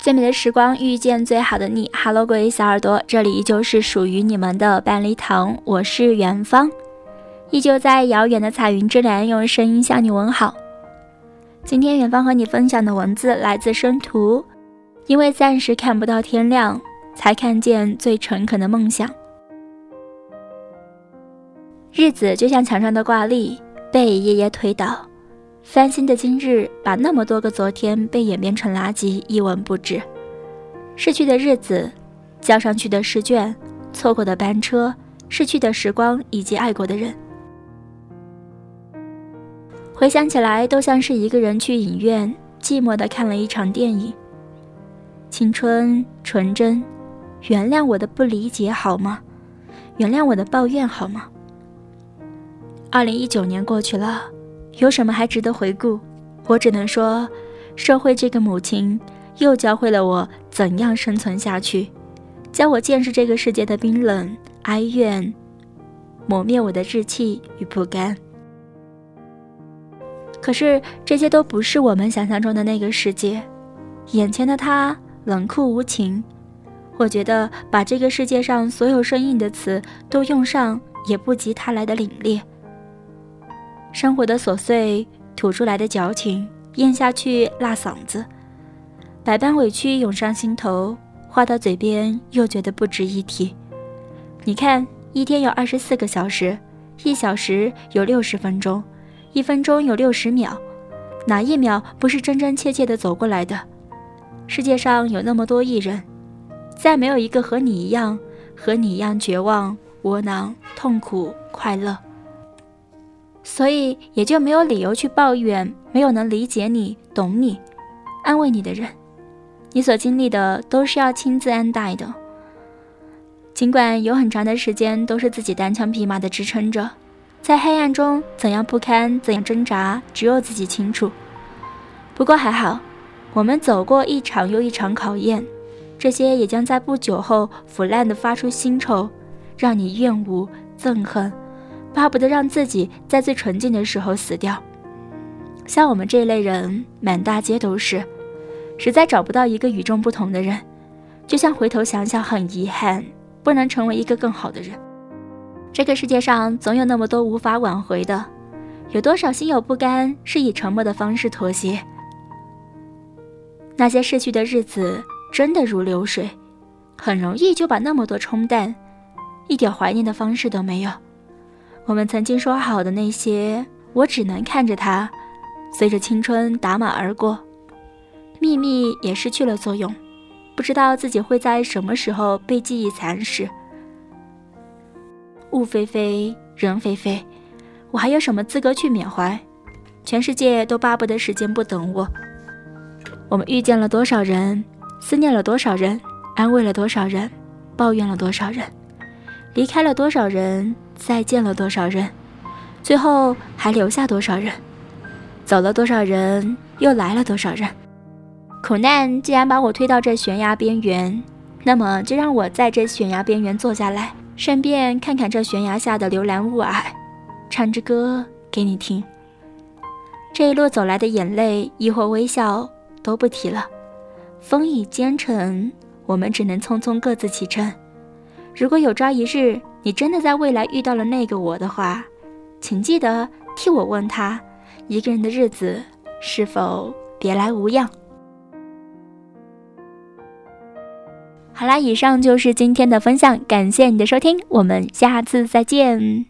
最美的时光遇见最好的你，Hello，各位小耳朵，这里依旧是属于你们的半粒糖，我是远方，依旧在遥远的彩云之南用声音向你问好。今天远方和你分享的文字来自生图，因为暂时看不到天亮，才看见最诚恳的梦想。日子就像墙上的挂历，被夜夜推倒。翻新的今日，把那么多个昨天被演变成垃圾一文不值。逝去的日子，交上去的试卷，错过的班车，逝去的时光以及爱过的人，回想起来，都像是一个人去影院，寂寞的看了一场电影。青春纯真，原谅我的不理解好吗？原谅我的抱怨好吗？二零一九年过去了。有什么还值得回顾？我只能说，社会这个母亲又教会了我怎样生存下去，教我见识这个世界的冰冷、哀怨，磨灭我的志气与不甘。可是这些都不是我们想象中的那个世界，眼前的他冷酷无情。我觉得把这个世界上所有生硬的词都用上，也不及他来的凛冽。生活的琐碎吐出来的矫情，咽下去辣嗓子，百般委屈涌上心头，话到嘴边又觉得不值一提。你看，一天有二十四个小时，一小时有六十分钟，一分钟有六十秒，哪一秒不是真真切切的走过来的？世界上有那么多艺人，再没有一个和你一样，和你一样绝望、窝囊、痛苦、快乐。所以也就没有理由去抱怨没有能理解你、懂你、安慰你的人。你所经历的都是要亲自安待的。尽管有很长的时间都是自己单枪匹马的支撑着，在黑暗中怎样不堪、怎样挣扎，只有自己清楚。不过还好，我们走过一场又一场考验，这些也将在不久后腐烂的发出腥臭，让你厌恶、憎恨。巴不得让自己在最纯净的时候死掉。像我们这类人，满大街都是，实在找不到一个与众不同的人。就像回头想想，很遗憾，不能成为一个更好的人。这个世界上总有那么多无法挽回的，有多少心有不甘，是以沉默的方式妥协？那些逝去的日子，真的如流水，很容易就把那么多冲淡，一点怀念的方式都没有。我们曾经说好的那些，我只能看着它，随着青春打马而过，秘密也失去了作用，不知道自己会在什么时候被记忆蚕食。物非非，人非非，我还有什么资格去缅怀？全世界都巴不得时间不等我。我们遇见了多少人，思念了多少人，安慰了多少人，抱怨了多少人，离开了多少人。再见了多少人，最后还留下多少人？走了多少人，又来了多少人？苦难既然把我推到这悬崖边缘，那么就让我在这悬崖边缘坐下来，顺便看看这悬崖下的流岚雾霭，唱支歌给你听。这一路走来的眼泪，亦或微笑，都不提了。风已兼程，我们只能匆匆各自启程。如果有朝一日，你真的在未来遇到了那个我的话，请记得替我问他，一个人的日子是否别来无恙？好啦，以上就是今天的分享，感谢你的收听，我们下次再见。